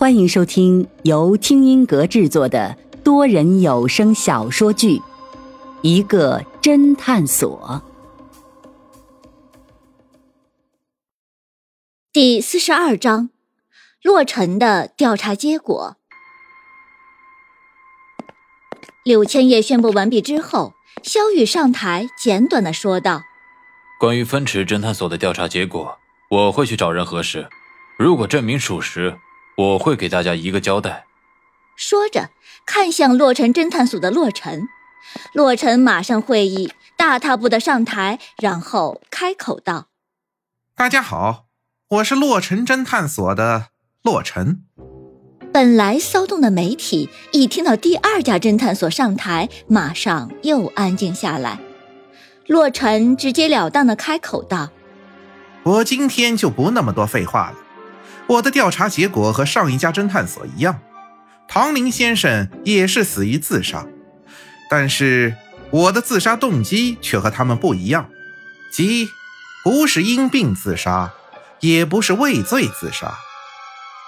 欢迎收听由听音阁制作的多人有声小说剧《一个侦探所》第四十二章：洛尘的调查结果。柳千叶宣布完毕之后，萧雨上台，简短的说道：“关于分池侦探所的调查结果，我会去找人核实，如果证明属实。”我会给大家一个交代。说着，看向洛尘侦探所的洛尘，洛尘马上会意，大踏步的上台，然后开口道：“大家好，我是洛尘侦探所的洛尘。”本来骚动的媒体一听到第二家侦探所上台，马上又安静下来。洛尘直截了当的开口道：“我今天就不那么多废话了。”我的调查结果和上一家侦探所一样，唐林先生也是死于自杀，但是我的自杀动机却和他们不一样，即不是因病自杀，也不是畏罪自杀。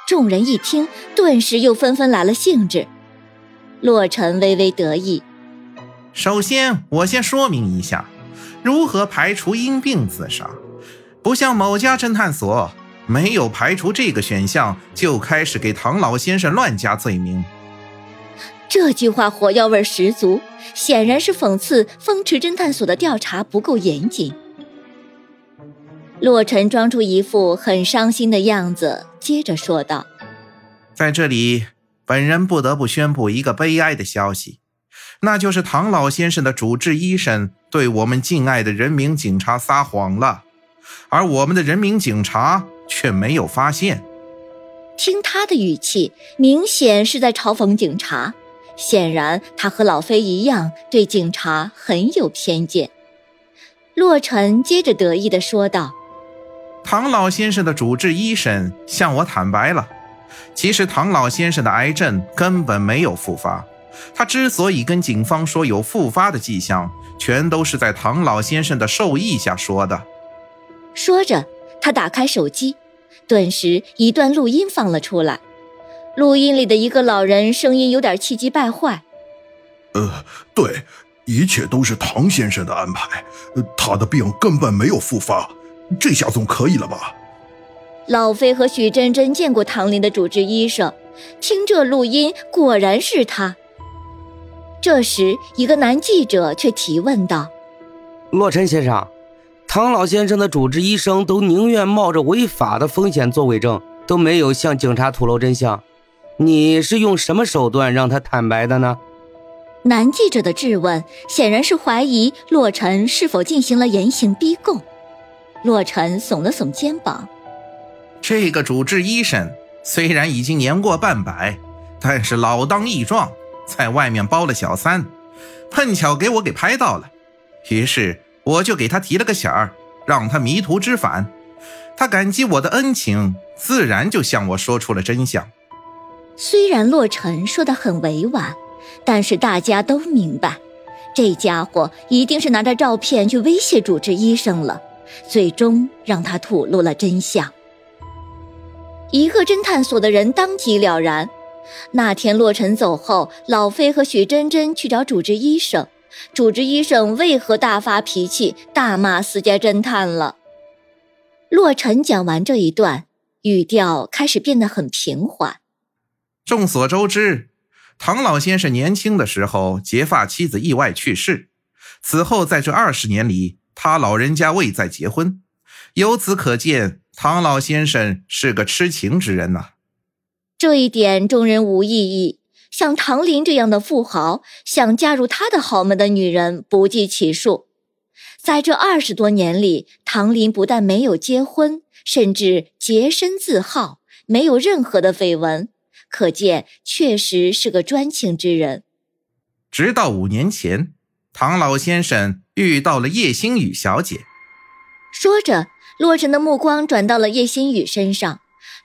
众人一听，顿时又纷纷来了兴致。洛尘微微得意。首先，我先说明一下，如何排除因病自杀，不像某家侦探所。没有排除这个选项，就开始给唐老先生乱加罪名。这句话火药味十足，显然是讽刺风池侦探所的调查不够严谨。洛尘装出一副很伤心的样子，接着说道：“在这里，本人不得不宣布一个悲哀的消息，那就是唐老先生的主治医生对我们敬爱的人民警察撒谎了，而我们的人民警察。”却没有发现。听他的语气，明显是在嘲讽警察。显然，他和老飞一样，对警察很有偏见。洛尘接着得意地说道：“唐老先生的主治医生向我坦白了，其实唐老先生的癌症根本没有复发。他之所以跟警方说有复发的迹象，全都是在唐老先生的授意下说的。”说着，他打开手机。顿时，一段录音放了出来。录音里的一个老人声音有点气急败坏：“呃，对，一切都是唐先生的安排。他的病根本没有复发，这下总可以了吧？”老飞和许真真见过唐林的主治医生，听这录音，果然是他。这时，一个男记者却提问道：“洛尘先生。”唐老先生的主治医生都宁愿冒着违法的风险做伪证，都没有向警察吐露真相。你是用什么手段让他坦白的呢？男记者的质问显然是怀疑洛尘是否进行了严刑逼供。洛尘耸了耸肩膀：“这个主治医生虽然已经年过半百，但是老当益壮，在外面包了小三，碰巧给我给拍到了，于是。”我就给他提了个醒儿，让他迷途知返。他感激我的恩情，自然就向我说出了真相。虽然洛尘说的很委婉，但是大家都明白，这家伙一定是拿着照片去威胁主治医生了，最终让他吐露了真相。一个侦探所的人当即了然。那天洛尘走后，老飞和许真真去找主治医生。主治医生为何大发脾气，大骂私家侦探了？洛尘讲完这一段，语调开始变得很平缓。众所周知，唐老先生年轻的时候结发妻子意外去世，此后在这二十年里，他老人家未再结婚。由此可见，唐老先生是个痴情之人呐。这一点，众人无异议。像唐林这样的富豪，想嫁入他的豪门的女人不计其数。在这二十多年里，唐林不但没有结婚，甚至洁身自好，没有任何的绯闻，可见确实是个专情之人。直到五年前，唐老先生遇到了叶星宇小姐。说着，洛尘的目光转到了叶星宇身上。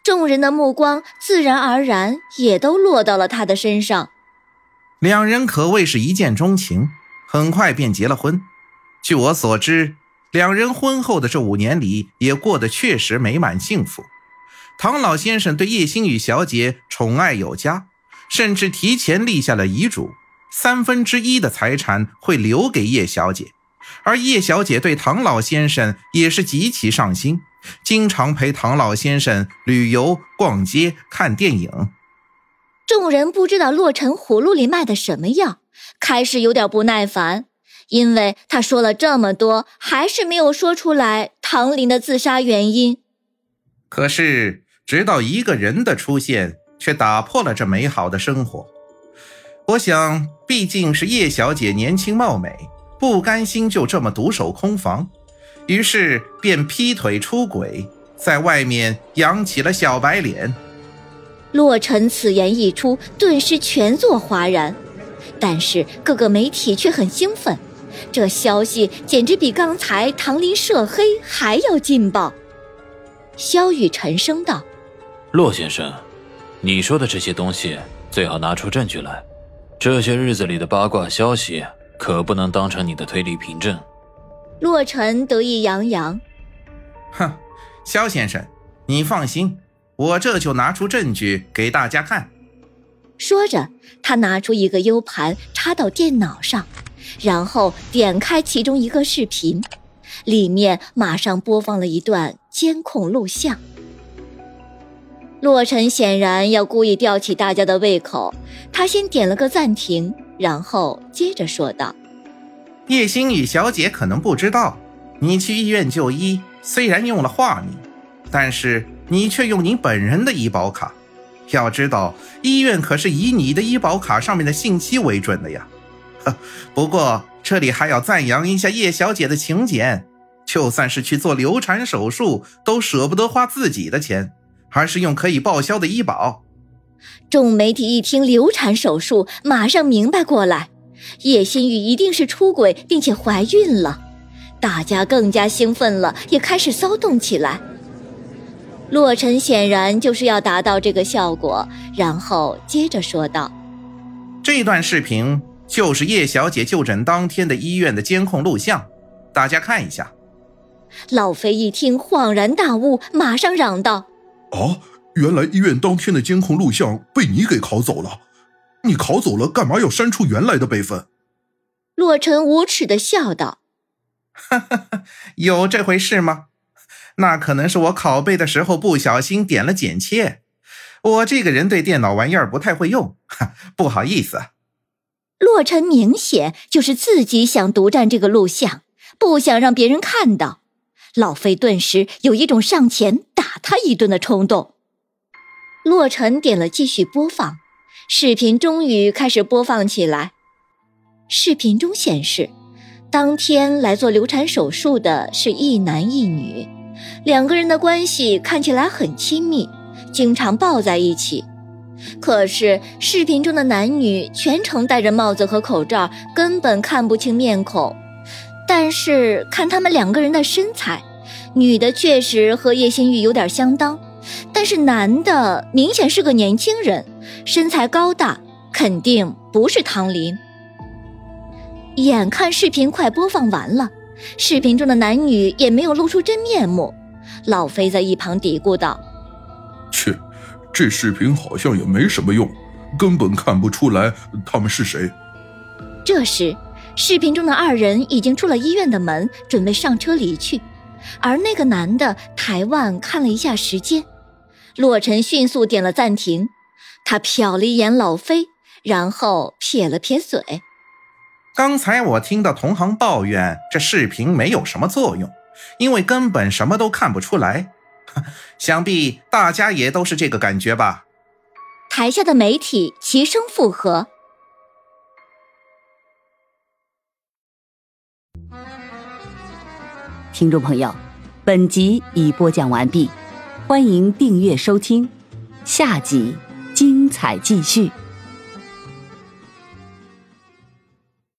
众人的目光自然而然也都落到了他的身上。两人可谓是一见钟情，很快便结了婚。据我所知，两人婚后的这五年里也过得确实美满幸福。唐老先生对叶星宇小姐宠爱有加，甚至提前立下了遗嘱，三分之一的财产会留给叶小姐。而叶小姐对唐老先生也是极其上心，经常陪唐老先生旅游、逛街、看电影。众人不知道洛尘葫芦里卖的什么药，开始有点不耐烦，因为他说了这么多，还是没有说出来唐林的自杀原因。可是，直到一个人的出现，却打破了这美好的生活。我想，毕竟是叶小姐年轻貌美，不甘心就这么独守空房，于是便劈腿出轨，在外面养起了小白脸。洛尘此言一出，顿时全座哗然，但是各个媒体却很兴奋，这消息简直比刚才唐林涉黑还要劲爆。萧雨沉声道：“洛先生，你说的这些东西最好拿出证据来，这些日子里的八卦消息可不能当成你的推理凭证。”洛尘得意洋洋：“哼，肖先生，你放心。”我这就拿出证据给大家看。说着，他拿出一个 U 盘插到电脑上，然后点开其中一个视频，里面马上播放了一段监控录像。洛尘显然要故意吊起大家的胃口，他先点了个暂停，然后接着说道：“叶星宇小姐可能不知道，你去医院就医虽然用了化名，但是……”你却用你本人的医保卡，要知道医院可是以你的医保卡上面的信息为准的呀。呵，不过这里还要赞扬一下叶小姐的勤俭，就算是去做流产手术，都舍不得花自己的钱，而是用可以报销的医保。众媒体一听流产手术，马上明白过来，叶心雨一定是出轨并且怀孕了，大家更加兴奋了，也开始骚动起来。洛尘显然就是要达到这个效果，然后接着说道：“这段视频就是叶小姐就诊当天的医院的监控录像，大家看一下。”老飞一听恍然大悟，马上嚷道：“啊，原来医院当天的监控录像被你给拷走了！你考走了，干嘛要删除原来的备份？”洛尘无耻的笑道：“哈哈哈，有这回事吗？”那可能是我拷贝的时候不小心点了剪切，我这个人对电脑玩意儿不太会用，不好意思。洛尘明显就是自己想独占这个录像，不想让别人看到。老飞顿时有一种上前打他一顿的冲动。洛尘点了继续播放，视频终于开始播放起来。视频中显示，当天来做流产手术的是一男一女。两个人的关系看起来很亲密，经常抱在一起。可是视频中的男女全程戴着帽子和口罩，根本看不清面孔。但是看他们两个人的身材，女的确实和叶心玉有点相当，但是男的明显是个年轻人，身材高大，肯定不是唐林。眼看视频快播放完了。视频中的男女也没有露出真面目，老飞在一旁嘀咕道：“切，这视频好像也没什么用，根本看不出来他们是谁。”这时，视频中的二人已经出了医院的门，准备上车离去，而那个男的抬腕看了一下时间，洛尘迅速点了暂停，他瞟了一眼老飞，然后撇了撇嘴。刚才我听到同行抱怨这视频没有什么作用，因为根本什么都看不出来。想必大家也都是这个感觉吧？台下的媒体齐声附和。听众朋友，本集已播讲完毕，欢迎订阅收听，下集精彩继续。